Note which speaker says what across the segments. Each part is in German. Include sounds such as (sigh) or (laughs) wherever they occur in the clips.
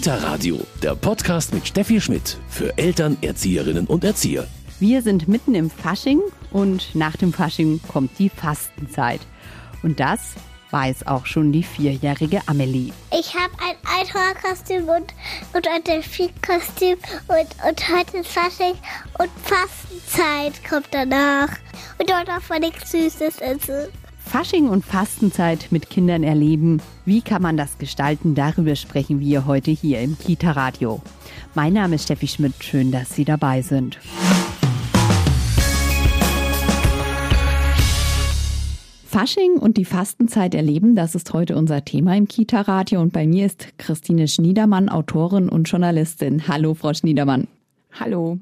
Speaker 1: Kita Radio, der Podcast mit Steffi Schmidt für Eltern, Erzieherinnen und Erzieher.
Speaker 2: Wir sind mitten im Fasching und nach dem Fasching kommt die Fastenzeit. Und das weiß auch schon die vierjährige Amelie.
Speaker 3: Ich habe ein Einhornkostüm und, und ein Delfinkostüm und, und heute ist Fasching und Fastenzeit kommt danach. Und dort darf man nichts Süßes essen.
Speaker 2: Fasching und Fastenzeit mit Kindern erleben. Wie kann man das gestalten? Darüber sprechen wir heute hier im Kita Radio. Mein Name ist Steffi Schmidt. Schön, dass Sie dabei sind. Fasching und die Fastenzeit erleben, das ist heute unser Thema im Kita-Radio. Und bei mir ist Christine Schniedermann, Autorin und Journalistin. Hallo, Frau Schniedermann.
Speaker 4: Hallo.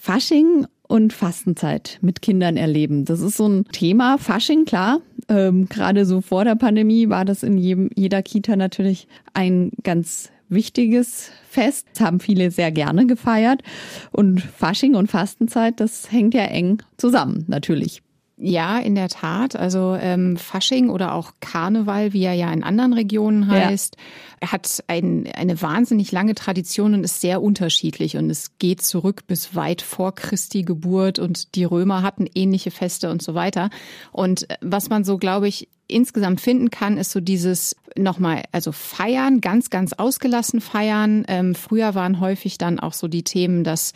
Speaker 2: Fasching und Fastenzeit mit Kindern erleben. Das ist so ein Thema. Fasching, klar. Ähm, Gerade so vor der Pandemie war das in jedem, jeder Kita natürlich ein ganz wichtiges Fest. Das haben viele sehr gerne gefeiert. Und Fasching und Fastenzeit, das hängt ja eng zusammen, natürlich.
Speaker 4: Ja, in der Tat. Also ähm, Fasching oder auch Karneval, wie er ja in anderen Regionen heißt, ja. hat ein, eine wahnsinnig lange Tradition und ist sehr unterschiedlich. Und es geht zurück bis weit vor Christi Geburt und die Römer hatten ähnliche Feste und so weiter. Und äh, was man so, glaube ich, insgesamt finden kann, ist so dieses nochmal, also feiern, ganz, ganz ausgelassen feiern. Ähm, früher waren häufig dann auch so die Themen, dass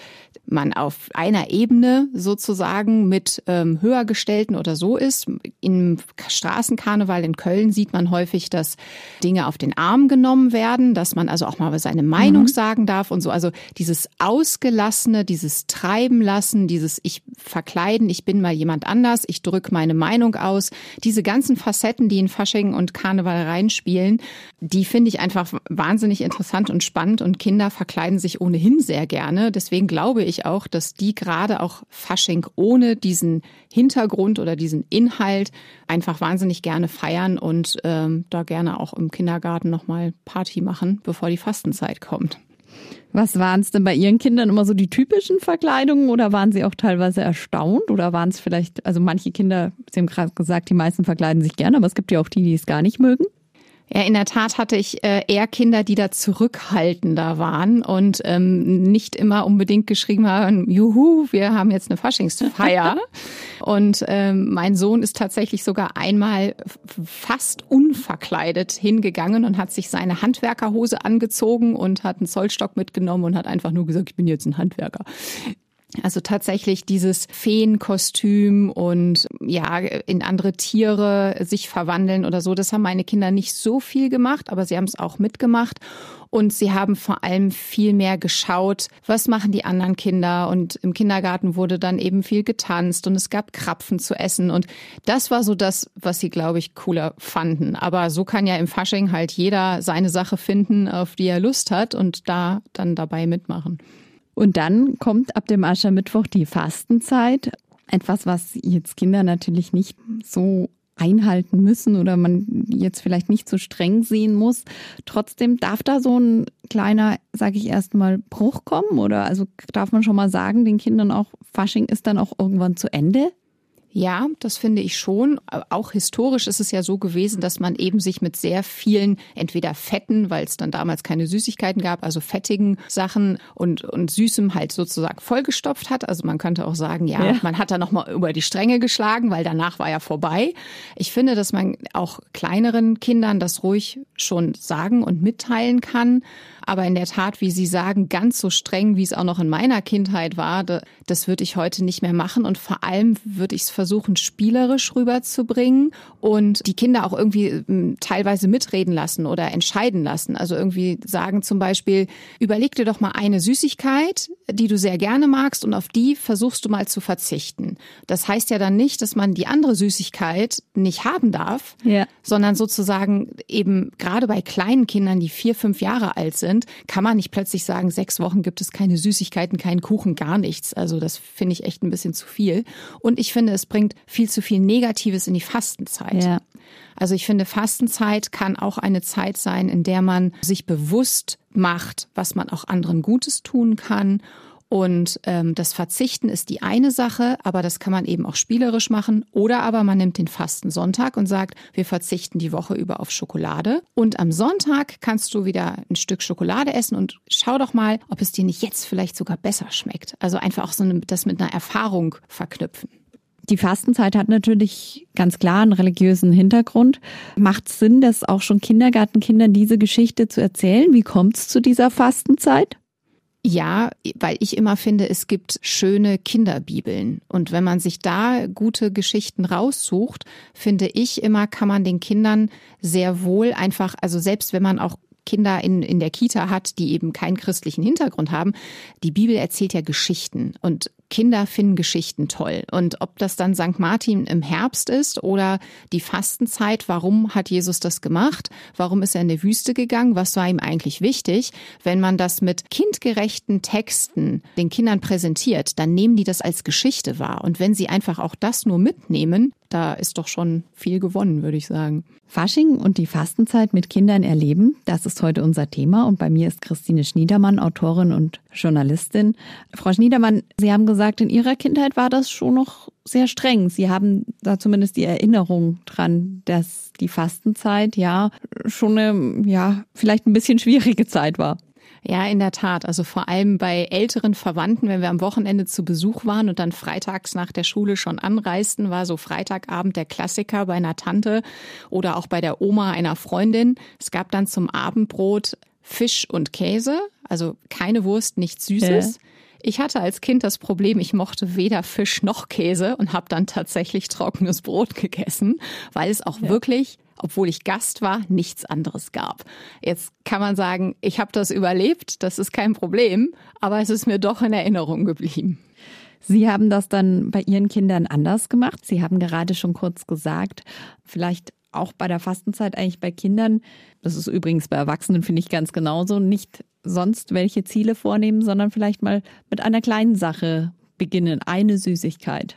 Speaker 4: man auf einer Ebene sozusagen mit ähm, Höhergestellten oder so ist. Im Straßenkarneval in Köln sieht man häufig, dass Dinge auf den Arm genommen werden, dass man also auch mal seine Meinung mhm. sagen darf und so. Also dieses Ausgelassene, dieses Treiben lassen, dieses Ich verkleiden, ich bin mal jemand anders, ich drücke meine Meinung aus, diese ganzen Facetten, die in Fasching und Karneval reinspielen, die finde ich einfach wahnsinnig interessant und spannend und Kinder verkleiden sich ohnehin sehr gerne. Deswegen glaube ich, ich auch, dass die gerade auch Fasching ohne diesen Hintergrund oder diesen Inhalt einfach wahnsinnig gerne feiern und ähm, da gerne auch im Kindergarten nochmal Party machen, bevor die Fastenzeit kommt.
Speaker 2: Was waren es denn bei Ihren Kindern immer so die typischen Verkleidungen oder waren sie auch teilweise erstaunt oder waren es vielleicht, also manche Kinder, Sie haben gerade gesagt, die meisten verkleiden sich gerne, aber es gibt ja auch die, die es gar nicht mögen?
Speaker 4: Ja, in der Tat hatte ich äh, eher Kinder, die da zurückhaltender waren und ähm, nicht immer unbedingt geschrieben haben, juhu, wir haben jetzt eine Faschingsfeier. (laughs) und ähm, mein Sohn ist tatsächlich sogar einmal fast unverkleidet hingegangen und hat sich seine Handwerkerhose angezogen und hat einen Zollstock mitgenommen und hat einfach nur gesagt, ich bin jetzt ein Handwerker. Also tatsächlich dieses Feenkostüm und ja, in andere Tiere sich verwandeln oder so, das haben meine Kinder nicht so viel gemacht, aber sie haben es auch mitgemacht. Und sie haben vor allem viel mehr geschaut, was machen die anderen Kinder. Und im Kindergarten wurde dann eben viel getanzt und es gab Krapfen zu essen. Und das war so das, was sie, glaube ich, cooler fanden. Aber so kann ja im Fasching halt jeder seine Sache finden, auf die er Lust hat und da dann dabei mitmachen.
Speaker 2: Und dann kommt ab dem Aschermittwoch die Fastenzeit. Etwas, was jetzt Kinder natürlich nicht so einhalten müssen oder man jetzt vielleicht nicht so streng sehen muss. Trotzdem darf da so ein kleiner, sage ich erstmal, Bruch kommen oder also darf man schon mal sagen, den Kindern auch Fasching ist dann auch irgendwann zu Ende?
Speaker 4: Ja, das finde ich schon. Auch historisch ist es ja so gewesen, dass man eben sich mit sehr vielen, entweder fetten, weil es dann damals keine Süßigkeiten gab, also fettigen Sachen und, und Süßem halt sozusagen vollgestopft hat. Also man könnte auch sagen, ja, ja. man hat da nochmal über die Stränge geschlagen, weil danach war ja vorbei. Ich finde, dass man auch kleineren Kindern das ruhig schon sagen und mitteilen kann. Aber in der Tat, wie Sie sagen, ganz so streng, wie es auch noch in meiner Kindheit war, das würde ich heute nicht mehr machen. Und vor allem würde ich es versuchen, spielerisch rüberzubringen und die Kinder auch irgendwie hm, teilweise mitreden lassen oder entscheiden lassen. Also irgendwie sagen zum Beispiel, überleg dir doch mal eine Süßigkeit, die du sehr gerne magst und auf die versuchst du mal zu verzichten. Das heißt ja dann nicht, dass man die andere Süßigkeit nicht haben darf, ja. sondern sozusagen eben gerade bei kleinen Kindern, die vier, fünf Jahre alt sind, sind, kann man nicht plötzlich sagen, sechs Wochen gibt es keine Süßigkeiten, keinen Kuchen, gar nichts. Also das finde ich echt ein bisschen zu viel. Und ich finde, es bringt viel zu viel Negatives in die Fastenzeit. Ja. Also ich finde, Fastenzeit kann auch eine Zeit sein, in der man sich bewusst macht, was man auch anderen Gutes tun kann Und ähm, das Verzichten ist die eine Sache, aber das kann man eben auch spielerisch machen. Oder aber man nimmt den Fastensonntag und sagt, wir verzichten die Woche über auf Schokolade. Und am Sonntag kannst du wieder ein Stück Schokolade essen und schau doch mal, ob es dir nicht jetzt vielleicht sogar besser schmeckt. Also einfach auch so eine, das mit einer Erfahrung verknüpfen.
Speaker 2: Die Fastenzeit hat natürlich ganz klar einen religiösen Hintergrund. Macht es Sinn, dass auch schon Kindergartenkindern diese Geschichte zu erzählen? Wie kommt es zu dieser Fastenzeit?
Speaker 4: Ja, weil ich immer finde, es gibt schöne Kinderbibeln. Und wenn man sich da gute Geschichten raussucht, finde ich immer, kann man den Kindern sehr wohl einfach, also selbst wenn man auch Kinder in, in der Kita hat, die eben keinen christlichen Hintergrund haben, die Bibel erzählt ja Geschichten. Und Kinder finden Geschichten toll. Und ob das dann St. Martin im Herbst ist oder die Fastenzeit, warum hat Jesus das gemacht? Warum ist er in die Wüste gegangen? Was war ihm eigentlich wichtig? Wenn man das mit kindgerechten Texten den Kindern präsentiert, dann nehmen die das als Geschichte wahr. Und wenn sie einfach auch das nur mitnehmen, da ist doch schon viel gewonnen, würde ich sagen.
Speaker 2: Fasching und die Fastenzeit mit Kindern erleben, das ist heute unser Thema. Und bei mir ist Christine Schniedermann, Autorin und Journalistin. Frau Schniedermann, Sie haben gesagt, in Ihrer Kindheit war das schon noch sehr streng. Sie haben da zumindest die Erinnerung dran, dass die Fastenzeit ja schon eine, ja, vielleicht ein bisschen schwierige Zeit war.
Speaker 4: Ja, in der Tat. Also vor allem bei älteren Verwandten, wenn wir am Wochenende zu Besuch waren und dann freitags nach der Schule schon anreisten, war so Freitagabend der Klassiker bei einer Tante oder auch bei der Oma einer Freundin. Es gab dann zum Abendbrot Fisch und Käse, also keine Wurst, nichts Süßes. Ja. Ich hatte als Kind das Problem, ich mochte weder Fisch noch Käse und habe dann tatsächlich trockenes Brot gegessen, weil es auch ja. wirklich obwohl ich Gast war, nichts anderes gab. Jetzt kann man sagen, ich habe das überlebt, das ist kein Problem, aber es ist mir doch in Erinnerung geblieben.
Speaker 2: Sie haben das dann bei Ihren Kindern anders gemacht. Sie haben gerade schon kurz gesagt, vielleicht auch bei der Fastenzeit eigentlich bei Kindern, das ist übrigens bei Erwachsenen, finde ich ganz genauso, nicht sonst welche Ziele vornehmen, sondern vielleicht mal mit einer kleinen Sache beginnen, eine Süßigkeit.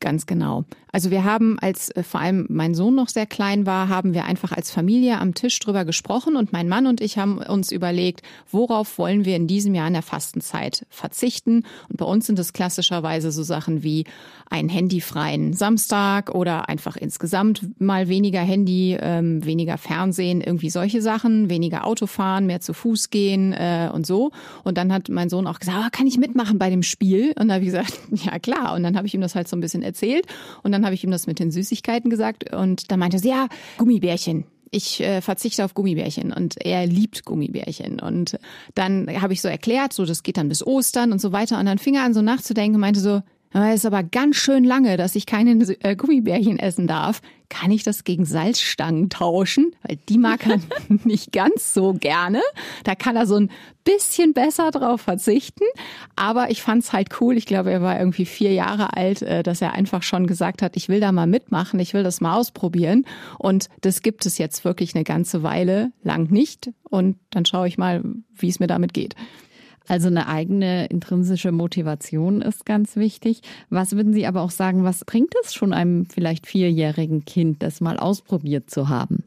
Speaker 4: Ganz genau. Also wir haben, als äh, vor allem mein Sohn noch sehr klein war, haben wir einfach als Familie am Tisch drüber gesprochen und mein Mann und ich haben uns überlegt, worauf wollen wir in diesem Jahr in der Fastenzeit verzichten. Und bei uns sind es klassischerweise so Sachen wie einen handyfreien Samstag oder einfach insgesamt mal weniger Handy, ähm, weniger Fernsehen, irgendwie solche Sachen, weniger Autofahren, mehr zu Fuß gehen äh, und so. Und dann hat mein Sohn auch gesagt, oh, kann ich mitmachen bei dem Spiel? Und da habe ich gesagt, (laughs) ja klar. Und dann habe ich ihm das halt so ein bisschen erzählt und dann habe ich ihm das mit den Süßigkeiten gesagt und da meinte er, ja, Gummibärchen ich äh, verzichte auf Gummibärchen und er liebt Gummibärchen. Und dann habe ich so erklärt, so das geht dann bis Ostern und so weiter. Und dann fing er an so nachzudenken meinte so, es ist aber ganz schön lange, dass ich keine äh, Gummibärchen essen darf. Kann ich das gegen Salzstangen tauschen? Weil die mag er (laughs) nicht ganz so gerne. Da kann er so ein bisschen besser drauf verzichten. Aber ich fand's halt cool. Ich glaube, er war irgendwie vier Jahre alt, äh, dass er einfach schon gesagt hat, ich will da mal mitmachen, ich will das mal ausprobieren. Und das gibt es jetzt wirklich eine ganze Weile lang nicht. Und dann schaue ich mal, wie es mir damit geht.
Speaker 2: Also eine eigene intrinsische Motivation ist ganz wichtig. Was würden Sie aber auch sagen, was bringt es schon einem vielleicht vierjährigen Kind, das mal ausprobiert zu haben?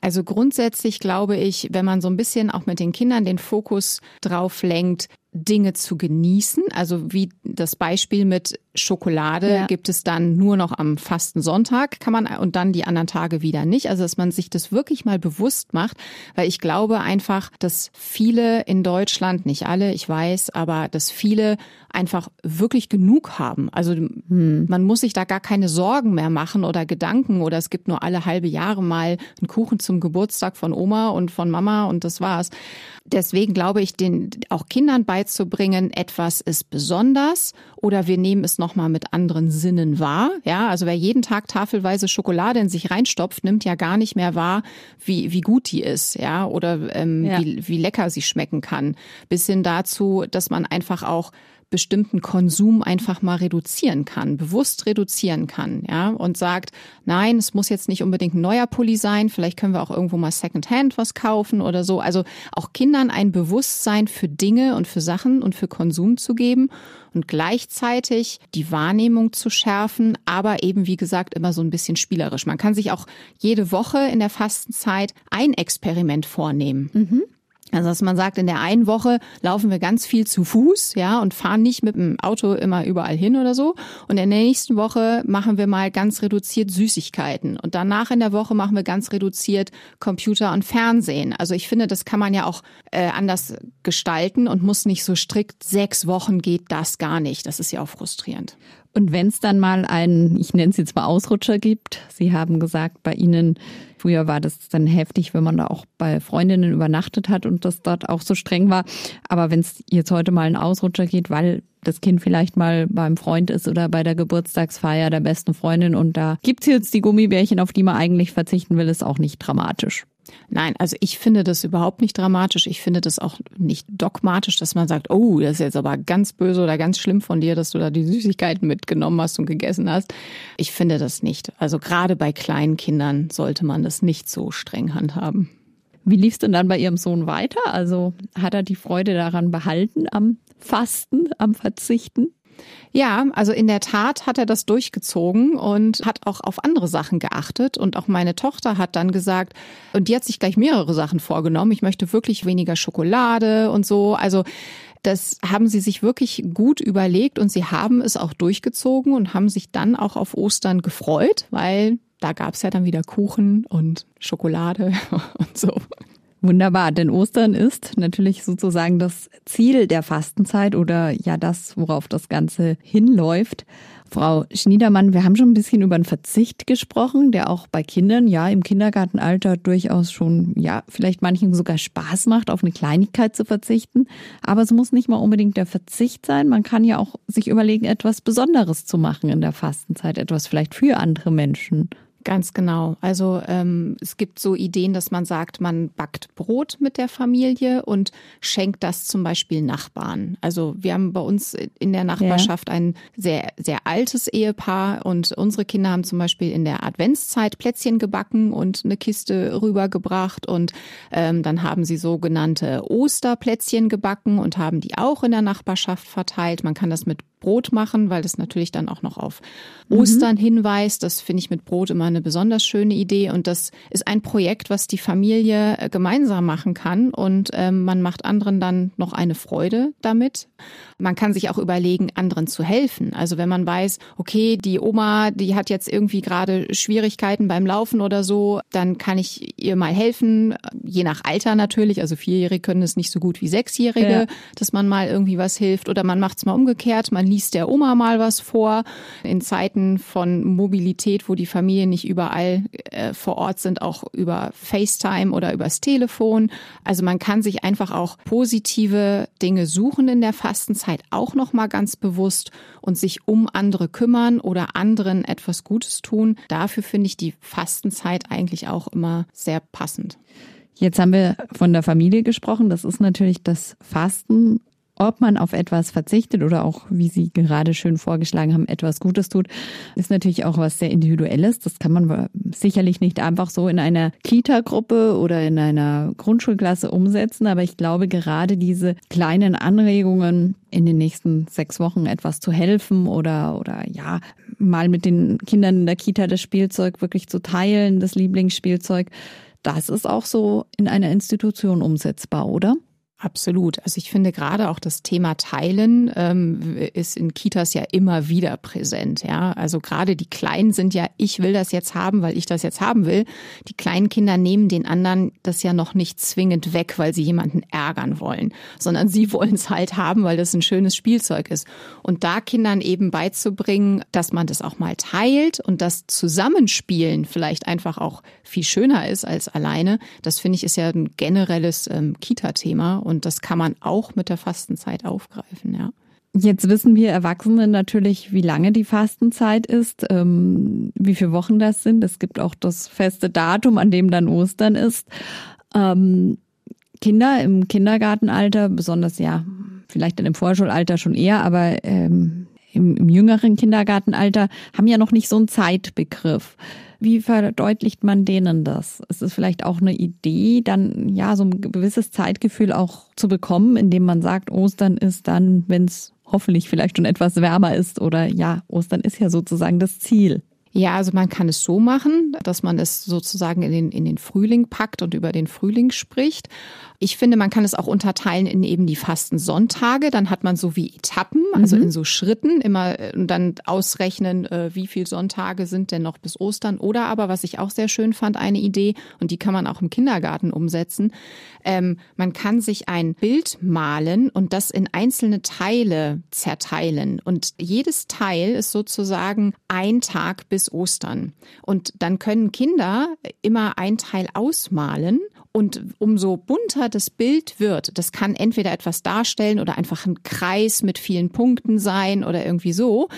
Speaker 4: Also grundsätzlich glaube ich, wenn man so ein bisschen auch mit den Kindern den Fokus drauf lenkt, Dinge zu genießen. Also wie das Beispiel mit Schokolade ja. gibt es dann nur noch am fasten Sonntag, kann man und dann die anderen Tage wieder nicht. Also dass man sich das wirklich mal bewusst macht, weil ich glaube einfach, dass viele in Deutschland, nicht alle, ich weiß, aber dass viele einfach wirklich genug haben. Also hm. man muss sich da gar keine Sorgen mehr machen oder Gedanken oder es gibt nur alle halbe Jahre mal einen Kuchen zum Geburtstag von Oma und von Mama und das war's. Deswegen glaube ich, den auch Kindern beizubringen, etwas ist besonders oder wir nehmen es nochmal mit anderen Sinnen wahr. Ja, also wer jeden Tag tafelweise Schokolade in sich reinstopft, nimmt ja gar nicht mehr wahr, wie, wie gut die ist, ja, oder ähm, ja. Wie, wie lecker sie schmecken kann. Bis hin dazu, dass man einfach auch bestimmten Konsum einfach mal reduzieren kann, bewusst reduzieren kann, ja, und sagt, nein, es muss jetzt nicht unbedingt ein neuer Pulli sein, vielleicht können wir auch irgendwo mal Secondhand was kaufen oder so. Also auch Kindern ein Bewusstsein für Dinge und für Sachen und für Konsum zu geben und gleichzeitig die Wahrnehmung zu schärfen, aber eben, wie gesagt, immer so ein bisschen spielerisch. Man kann sich auch jede Woche in der Fastenzeit ein Experiment vornehmen. Mhm. Also dass man sagt, in der einen Woche laufen wir ganz viel zu Fuß, ja, und fahren nicht mit dem Auto immer überall hin oder so. Und in der nächsten Woche machen wir mal ganz reduziert Süßigkeiten. Und danach in der Woche machen wir ganz reduziert Computer und Fernsehen. Also ich finde, das kann man ja auch äh, anders gestalten und muss nicht so strikt, sechs Wochen geht das gar nicht. Das ist ja auch frustrierend.
Speaker 2: Und wenn es dann mal einen, ich nenne es jetzt mal Ausrutscher gibt, Sie haben gesagt, bei Ihnen, früher war das dann heftig, wenn man da auch bei Freundinnen übernachtet hat und das dort auch so streng war. Aber wenn es jetzt heute mal einen Ausrutscher geht, weil das Kind vielleicht mal beim Freund ist oder bei der Geburtstagsfeier der besten Freundin und da gibt's jetzt die Gummibärchen, auf die man eigentlich verzichten will, ist auch nicht dramatisch.
Speaker 4: Nein, also ich finde das überhaupt nicht dramatisch. Ich finde das auch nicht dogmatisch, dass man sagt, oh, das ist jetzt aber ganz böse oder ganz schlimm von dir, dass du da die Süßigkeiten mitgenommen hast und gegessen hast. Ich finde das nicht. Also gerade bei kleinen Kindern sollte man das nicht so streng handhaben.
Speaker 2: Wie lief es denn dann bei Ihrem Sohn weiter? Also hat er die Freude daran behalten am Fasten, am Verzichten?
Speaker 4: Ja, also in der Tat hat er das durchgezogen und hat auch auf andere Sachen geachtet. Und auch meine Tochter hat dann gesagt, und die hat sich gleich mehrere Sachen vorgenommen. Ich möchte wirklich weniger Schokolade und so. Also das haben sie sich wirklich gut überlegt und sie haben es auch durchgezogen und haben sich dann auch auf Ostern gefreut, weil da gab's ja dann wieder Kuchen und Schokolade (laughs) und so.
Speaker 2: Wunderbar, denn Ostern ist natürlich sozusagen das Ziel der Fastenzeit oder ja das, worauf das Ganze hinläuft. Frau Schniedermann, wir haben schon ein bisschen über den Verzicht gesprochen, der auch bei Kindern, ja, im Kindergartenalter durchaus schon, ja, vielleicht manchen sogar Spaß macht, auf eine Kleinigkeit zu verzichten. Aber es muss nicht mal unbedingt der Verzicht sein. Man kann ja auch sich überlegen, etwas Besonderes zu machen in der Fastenzeit, etwas vielleicht für andere Menschen.
Speaker 4: Ganz genau. Also ähm, es gibt so Ideen, dass man sagt, man backt Brot mit der Familie und schenkt das zum Beispiel Nachbarn. Also wir haben bei uns in der Nachbarschaft ja. ein sehr, sehr altes Ehepaar und unsere Kinder haben zum Beispiel in der Adventszeit Plätzchen gebacken und eine Kiste rübergebracht und ähm, dann haben sie sogenannte Osterplätzchen gebacken und haben die auch in der Nachbarschaft verteilt. Man kann das mit Brot machen, weil das natürlich dann auch noch auf Ostern mhm. hinweist. Das finde ich mit Brot immer eine besonders schöne Idee. Und das ist ein Projekt, was die Familie äh, gemeinsam machen kann. Und ähm, man macht anderen dann noch eine Freude damit. Man kann sich auch überlegen, anderen zu helfen. Also wenn man weiß, okay, die Oma, die hat jetzt irgendwie gerade Schwierigkeiten beim Laufen oder so, dann kann ich ihr mal helfen, je nach Alter natürlich. Also Vierjährige können es nicht so gut wie Sechsjährige, ja. dass man mal irgendwie was hilft. Oder man macht es mal umgekehrt. Man liest der Oma mal was vor. In Zeiten von Mobilität, wo die Familien nicht überall äh, vor Ort sind, auch über FaceTime oder übers Telefon. Also man kann sich einfach auch positive Dinge suchen in der Fastenzeit, auch noch mal ganz bewusst und sich um andere kümmern oder anderen etwas Gutes tun. Dafür finde ich die Fastenzeit eigentlich auch immer sehr passend.
Speaker 2: Jetzt haben wir von der Familie gesprochen. Das ist natürlich das Fasten ob man auf etwas verzichtet oder auch, wie Sie gerade schön vorgeschlagen haben, etwas Gutes tut, ist natürlich auch was sehr Individuelles. Das kann man sicherlich nicht einfach so in einer Kita-Gruppe oder in einer Grundschulklasse umsetzen. Aber ich glaube, gerade diese kleinen Anregungen, in den nächsten sechs Wochen etwas zu helfen oder, oder ja, mal mit den Kindern in der Kita das Spielzeug wirklich zu teilen, das Lieblingsspielzeug, das ist auch so in einer Institution umsetzbar, oder?
Speaker 4: Absolut. Also ich finde gerade auch das Thema Teilen ähm, ist in Kitas ja immer wieder präsent. Ja, also gerade die Kleinen sind ja, ich will das jetzt haben, weil ich das jetzt haben will. Die kleinen Kinder nehmen den anderen das ja noch nicht zwingend weg, weil sie jemanden ärgern wollen, sondern sie (laughs) wollen es halt haben, weil das ein schönes Spielzeug ist. Und da Kindern eben beizubringen, dass man das auch mal teilt und das Zusammenspielen vielleicht einfach auch viel schöner ist als alleine, das finde ich ist ja ein generelles ähm, Kita-Thema und das kann man auch mit der Fastenzeit aufgreifen, ja.
Speaker 2: Jetzt wissen wir Erwachsene natürlich, wie lange die Fastenzeit ist, ähm, wie viele Wochen das sind. Es gibt auch das feste Datum, an dem dann Ostern ist. Ähm, Kinder im Kindergartenalter, besonders ja, vielleicht in dem Vorschulalter schon eher, aber ähm, im, im jüngeren Kindergartenalter haben ja noch nicht so einen Zeitbegriff. Wie verdeutlicht man denen das? Es ist vielleicht auch eine Idee, dann ja so ein gewisses Zeitgefühl auch zu bekommen, indem man sagt, Ostern ist dann, wenn es hoffentlich vielleicht schon etwas wärmer ist oder ja, Ostern ist ja sozusagen das Ziel.
Speaker 4: Ja, also man kann es so machen, dass man es sozusagen in den, in den Frühling packt und über den Frühling spricht. Ich finde, man kann es auch unterteilen in eben die Fastensonntage. Dann hat man so wie Etappen, also mhm. in so Schritten immer äh, und dann ausrechnen, äh, wie viele Sonntage sind denn noch bis Ostern. Oder aber, was ich auch sehr schön fand, eine Idee, und die kann man auch im Kindergarten umsetzen. Ähm, man kann sich ein Bild malen und das in einzelne Teile zerteilen. Und jedes Teil ist sozusagen ein Tag bis Ostern. Und dann können Kinder immer ein Teil ausmalen und umso bunter das Bild wird, das kann entweder etwas darstellen oder einfach ein Kreis mit vielen Punkten sein oder irgendwie so.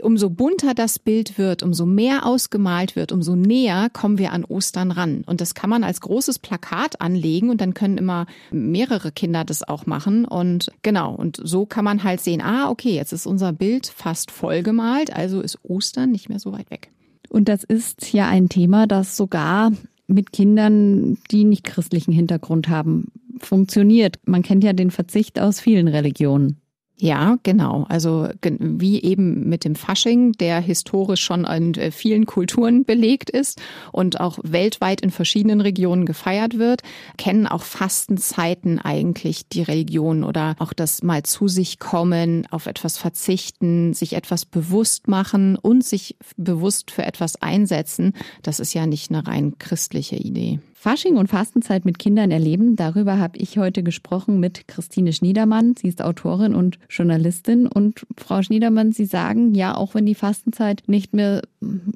Speaker 4: Umso bunter das Bild wird, umso mehr ausgemalt wird, umso näher kommen wir an Ostern ran. Und das kann man als großes Plakat anlegen und dann können immer mehrere Kinder das auch machen. Und genau, und so kann man halt sehen, ah, okay, jetzt ist unser Bild fast vollgemalt, also ist Ostern nicht mehr so weit weg.
Speaker 2: Und das ist ja ein Thema, das sogar mit Kindern, die nicht christlichen Hintergrund haben, funktioniert. Man kennt ja den Verzicht aus vielen Religionen.
Speaker 4: Ja, genau. Also wie eben mit dem Fasching, der historisch schon in äh, vielen Kulturen belegt ist und auch weltweit in verschiedenen Regionen gefeiert wird, kennen auch Fastenzeiten eigentlich die Religion oder auch das mal zu sich kommen, auf etwas verzichten, sich etwas bewusst machen und sich bewusst für etwas einsetzen. Das ist ja nicht eine rein christliche Idee.
Speaker 2: Fasching und Fastenzeit mit Kindern erleben, darüber habe ich heute gesprochen mit Christine Schniedermann. Sie ist Autorin und Journalistin. Und Frau Schniedermann, Sie sagen, ja, auch wenn die Fastenzeit nicht mehr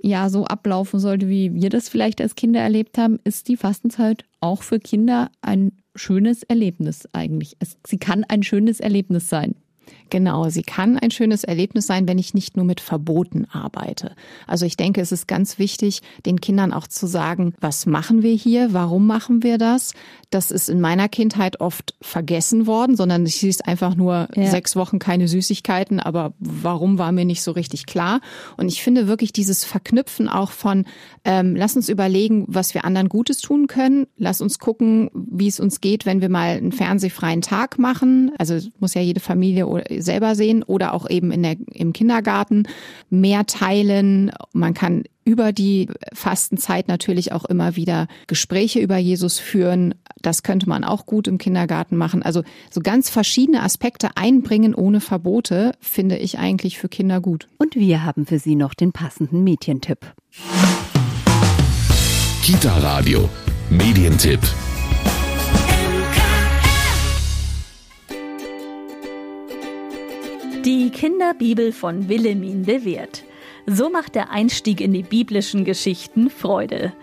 Speaker 2: ja, so ablaufen sollte, wie wir das vielleicht als Kinder erlebt haben, ist die Fastenzeit auch für Kinder ein schönes Erlebnis eigentlich. sie kann ein schönes Erlebnis sein.
Speaker 4: Genau, sie kann ein schönes Erlebnis sein, wenn ich nicht nur mit Verboten arbeite. Also ich denke, es ist ganz wichtig, den Kindern auch zu sagen, was machen wir hier, warum machen wir das. Das ist in meiner Kindheit oft vergessen worden, sondern es hieß einfach nur ja. sechs Wochen keine Süßigkeiten, aber warum war mir nicht so richtig klar. Und ich finde wirklich dieses Verknüpfen auch von, ähm, lass uns überlegen, was wir anderen Gutes tun können. Lass uns gucken, wie es uns geht, wenn wir mal einen fernsehfreien Tag machen. Also muss ja jede Familie selber sehen oder auch eben in der, im Kindergarten mehr teilen. Man kann über die Fastenzeit natürlich auch immer wieder Gespräche über Jesus führen. Das könnte man auch gut im Kindergarten machen. Also so ganz verschiedene Aspekte einbringen ohne Verbote finde ich eigentlich für Kinder gut.
Speaker 2: Und wir haben für Sie noch den passenden Medientipp.
Speaker 1: Kita Radio. Medientipp.
Speaker 5: Die Kinderbibel von Willemin de Wert. So macht der Einstieg in die biblischen Geschichten Freude.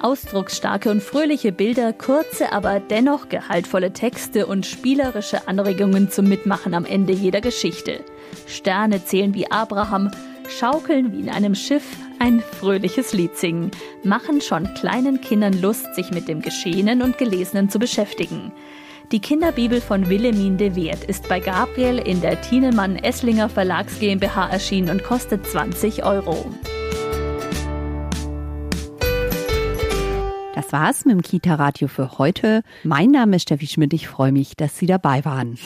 Speaker 5: Ausdrucksstarke und fröhliche Bilder, kurze, aber dennoch gehaltvolle Texte und spielerische Anregungen zum Mitmachen am Ende jeder Geschichte. Sterne zählen wie Abraham, schaukeln wie in einem Schiff, ein fröhliches Lied singen, machen schon kleinen Kindern Lust, sich mit dem Geschehenen und Gelesenen zu beschäftigen. Die Kinderbibel von Wilhelmin de Wert ist bei Gabriel in der Tienemann Esslinger Verlags GmbH erschienen und kostet 20 Euro.
Speaker 2: Das war's mit dem Kita-Radio für heute. Mein Name ist Steffi Schmidt. Ich freue mich, dass Sie dabei waren.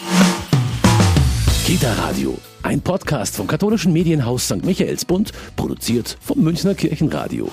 Speaker 1: Kita-Radio, ein Podcast vom katholischen Medienhaus St. Michaelsbund, produziert vom Münchner Kirchenradio.